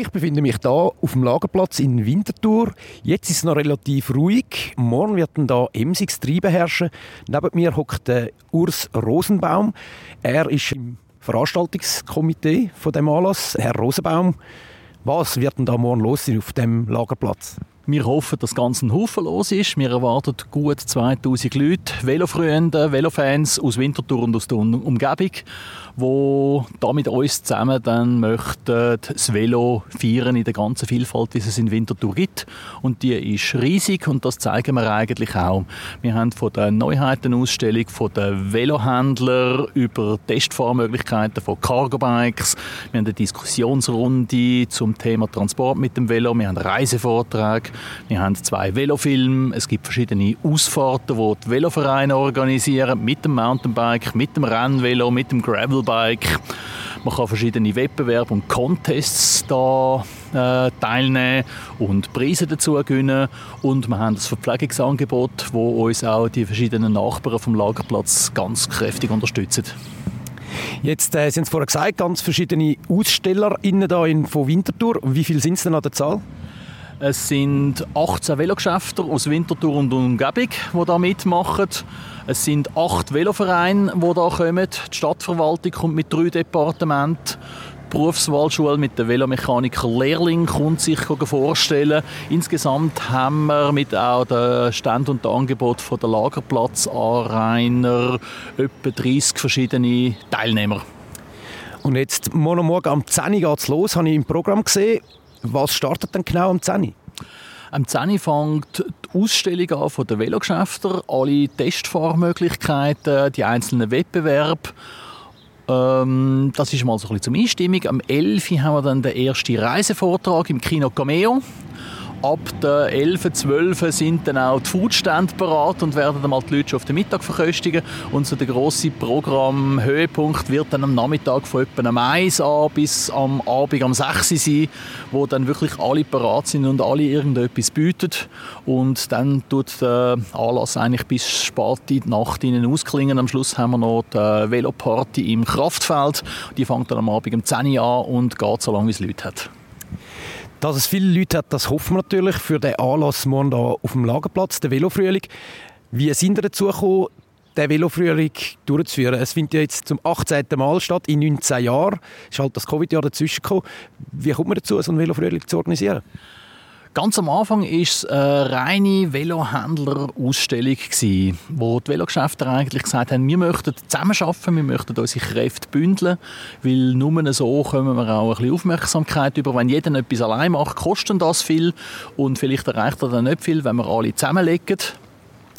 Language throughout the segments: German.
Ich befinde mich da auf dem Lagerplatz in Winterthur. Jetzt ist es noch relativ ruhig. Morgen wird dann da emsiges Treiben herrschen. Neben mir hockt Urs Rosenbaum. Er ist im Veranstaltungskomitee von dem Anlass. Herr Rosenbaum, was wird denn da morgen los sein auf dem Lagerplatz? Wir hoffen, dass ganz ein Haufen los ist. Wir erwarten gut 2000 Leute, Velofreunde, Velofans aus Winterthur und aus der Umgebung wo da mit uns zusammen dann möchten das Velo feiern in der ganzen Vielfalt, wie es in Winterthur gibt. Und die ist riesig und das zeigen wir eigentlich auch. Wir haben von der Neuheitenausstellung von den Velohändlern über Testfahrmöglichkeiten von Cargo-Bikes. Wir haben eine Diskussionsrunde zum Thema Transport mit dem Velo. Wir haben Reisevorträge. Wir haben zwei Velofilme. Es gibt verschiedene Ausfahrten, die die Velovereine organisieren mit dem Mountainbike, mit dem Rennvelo, mit dem Gravelbike. Man kann verschiedene Wettbewerbe und Contests da äh, teilnehmen und Preise dazu gewinnen. Und wir haben das Verpflegungsangebot, wo uns auch die verschiedenen Nachbarn vom Lagerplatz ganz kräftig unterstützen. Jetzt äh, sind es vorher gesagt, ganz verschiedene AusstellerInnen da in, von Winterthur. Wie viele sind es denn an der Zahl? Es sind 18 Velogeschäfte aus Winterthur und Umgebung, die da mitmachen. Es sind acht Velovereine, die da kommen. Die Stadtverwaltung kommt mit drei Departementen. Die Berufswahlschule mit dem Velomechaniker Lehrling kommt sich vorstellen. Insgesamt haben wir mit auch dem Stand und dem Angebot von der Lagerplatzanrainer etwa 30 verschiedene Teilnehmer. Und jetzt morgen am 10 Uhr geht es los, habe ich im Programm gesehen. Was startet denn genau am 10 Uhr? Am 10 Uhr fängt die Ausstellung an von den Velogeschäften, alle Testfahrmöglichkeiten, die einzelnen Wettbewerbe. Ähm, das ist mal so ein bisschen zum Einstimmung. Am 11 Uhr haben wir dann den ersten Reisevortrag im Kino Cameo ab der 11, 12 sind dann auch die Foodstände parat und werden dann mal die Leute schon auf den Mittag verköstigen. Und so der grosse Programmhöhepunkt wird dann am Nachmittag von etwa am 1 an bis am Abend am 6 sein, wo dann wirklich alle parat sind und alle irgendetwas bieten. Und dann tut der Anlass eigentlich bis spät in die Nacht ihnen ausklingen. Am Schluss haben wir noch die Veloparty im Kraftfeld. Die fängt dann am Abend um 10 Uhr an und geht so lange, wie es Leute hat. Dass es viele Leute hat, das hoffen wir natürlich für den Anlass morgen hier auf dem Lagerplatz, der Velofrühling. Wie sind ihr dazu gekommen, den Velofrühling durchzuführen? Es findet ja jetzt zum 18. Mal statt, in 19 Jahren. Es ist halt das Covid-Jahr dazwischen gekommen. Wie kommt man dazu, so einen Velofrühling zu organisieren? Ganz am Anfang war es eine reine Velohändler-Ausstellung, wo die Velogeschäfte eigentlich gesagt haben, wir möchten zusammenarbeiten, wir möchten unsere Kräfte bündeln, weil nur so kommen wir auch ein bisschen Aufmerksamkeit über. Wenn jeder etwas allein macht, kostet das viel und vielleicht erreicht er dann nicht viel, wenn wir alle zusammenlegen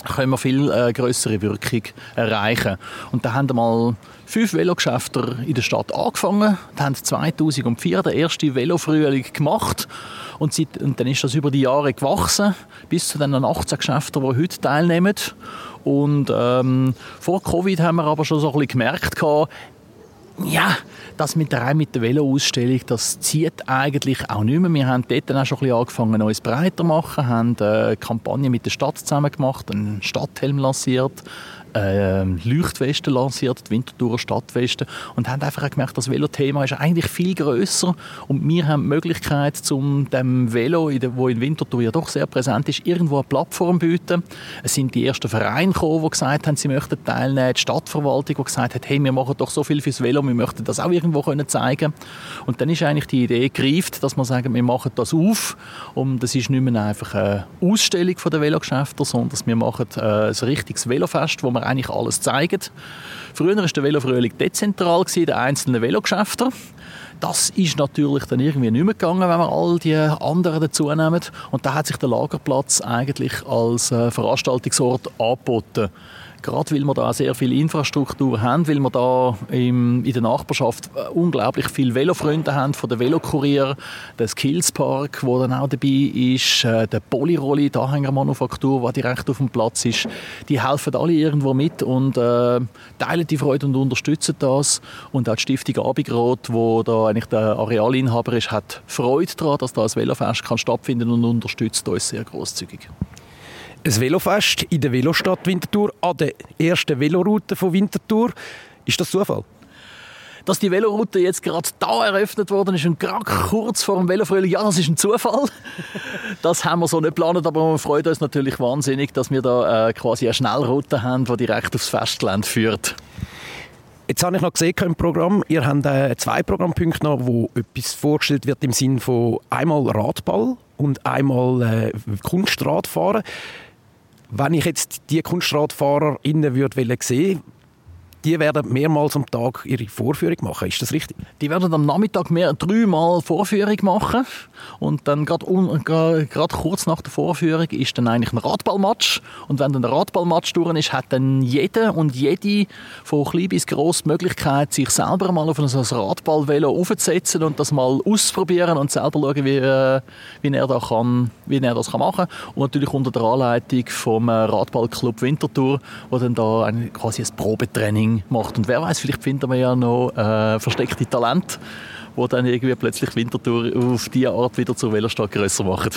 können wir viel äh, größere Wirkung erreichen. Und da haben mal fünf Velogeschäfte in der Stadt angefangen, die haben 2004 den ersten Velofrühling gemacht und, seit, und dann ist das über die Jahre gewachsen, bis zu den 18 Geschäften, die heute teilnehmen. Und ähm, vor Covid haben wir aber schon so ein bisschen gemerkt, ja, das mit der, mit der Velo-Ausstellung, das zieht eigentlich auch nicht mehr. Wir haben dort auch schon ein bisschen angefangen, uns breiter zu machen, haben eine Kampagne mit der Stadt zusammen gemacht, einen Stadthelm lanciert, äh, Leuchtwesten lanciert, die Winterthurer Stadtwesten und haben einfach gemerkt, das Velo-Thema ist eigentlich viel größer und wir haben die Möglichkeit, zum dem Velo, wo in Winterthur ja doch sehr präsent ist, irgendwo eine Plattform bieten. Es sind die ersten Vereine gekommen, die gesagt haben, sie möchten teilnehmen, die Stadtverwaltung, die gesagt hat, hey, wir machen doch so viel fürs Velo, wir möchten das auch irgendwo können zeigen. Und dann ist eigentlich die Idee gereift, dass man sagen, wir machen das auf und das ist nicht mehr einfach eine Ausstellung von der Velogeschäfte, sondern wir machen äh, ein richtiges Velofest, wo wir eigentlich alles zeigen. Früher war der Velofrühling dezentral, in den einzelnen Velogeschäften. Das ist natürlich dann irgendwie nicht mehr gegangen, wenn wir all die anderen dazu nehmen. Und da hat sich der Lagerplatz eigentlich als äh, Veranstaltungsort angeboten. Gerade weil wir da sehr viel Infrastruktur haben, weil wir da im, in der Nachbarschaft äh, unglaublich viele Velofreunde haben, von der Velokurier, der Skillspark, wo dann auch dabei ist, äh, der Polyrolli, die Anhängermanufaktur, die direkt auf dem Platz ist. Die helfen alle irgendwo mit und äh, teilen die Freude und unterstützen das. Und auch die Stiftung Abigrot, wo da eigentlich der Arealinhaber ist, hat Freude daran, dass da ein Velofest kann stattfinden und unterstützt uns sehr großzügig ein Velofest in der Velostadt Winterthur an der ersten Veloroute von Winterthur. Ist das Zufall? Dass die Veloroute jetzt gerade da eröffnet worden ist und gerade kurz vor dem Velofrühling, ja, das ist ein Zufall. Das haben wir so nicht geplant, aber wir freuen uns natürlich wahnsinnig, dass wir da äh, quasi eine Schnellroute haben, die direkt aufs Festgelände führt. Jetzt habe ich noch gesehen im Programm, ihr habt äh, zwei Programmpunkte noch, wo etwas vorgestellt wird im Sinne von einmal Radball und einmal äh, Kunstradfahren. Wenn ich jetzt die Kunstradfahrer innen würde sehen die werden mehrmals am Tag ihre Vorführung machen. Ist das richtig? Die werden am Nachmittag mehr, dreimal Vorführung machen. Und dann gerade, kurz nach der Vorführung ist dann eigentlich ein Radballmatch. Und wenn dann der Radballmatch durch ist, hat dann jeder und jede von klein bis gross die Möglichkeit, sich selber mal auf ein Radballvelo aufzusetzen und das mal auszuprobieren und selber schauen, wie, äh, wie, er, da kann, wie er das kann machen kann. Und natürlich unter der Anleitung vom äh, Radballclub Winterthur, wo dann da ein, quasi ein Probetraining Ding macht. Und wer weiß, vielleicht finden wir ja noch äh, versteckte Talente, die dann irgendwie plötzlich Wintertour auf diese Art wieder zur Velostadt grösser machen.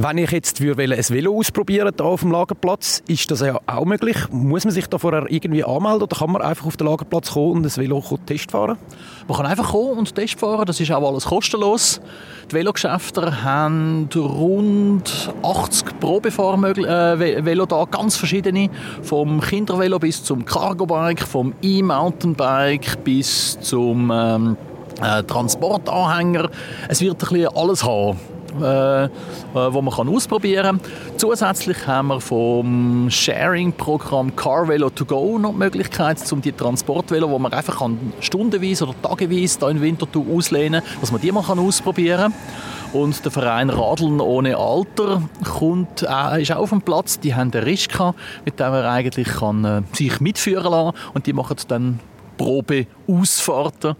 Wenn ich jetzt ein Velo ausprobieren hier auf dem Lagerplatz, ist das ja auch möglich. Muss man sich da vorher irgendwie anmelden oder kann man einfach auf den Lagerplatz kommen und ein Velo testfahren? Man kann einfach kommen und testfahren, das ist auch alles kostenlos. Die Velogeschäfte haben rund 80 Probefahrvelo äh, da, ganz verschiedene. Vom Kindervelo bis zum Cargo-Bike, vom E-Mountainbike bis zum ähm, äh, Transportanhänger. Es wird ein bisschen alles haben äh, äh, wo man kann ausprobieren kann. Zusätzlich haben wir vom Sharing-Programm Carvelo to go noch die Möglichkeit, um die Transportvelo, wo man einfach kann, stundenweise oder tageweise hier in Winterthur auslehnen kann, dass man die mal kann ausprobieren kann. Und der Verein Radeln ohne Alter kommt, äh, ist auch auf dem Platz. Die haben einen Rischka, mit dem er eigentlich kann, äh, sich mitführen kann. Und die machen dann Probe-Ausfahrten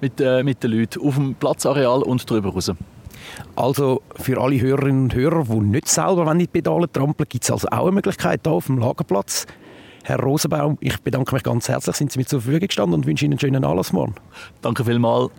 mit, äh, mit den Leuten auf dem Platzareal und darüber raus. Also für alle Hörerinnen und Hörer, die nicht selber in die Pedale trampeln, gibt es also auch eine Möglichkeit hier auf dem Lagerplatz. Herr Rosenbaum, ich bedanke mich ganz herzlich, sind Sie mir zur Verfügung gestanden und wünsche Ihnen einen schönen Anlass morgen. Danke vielmals.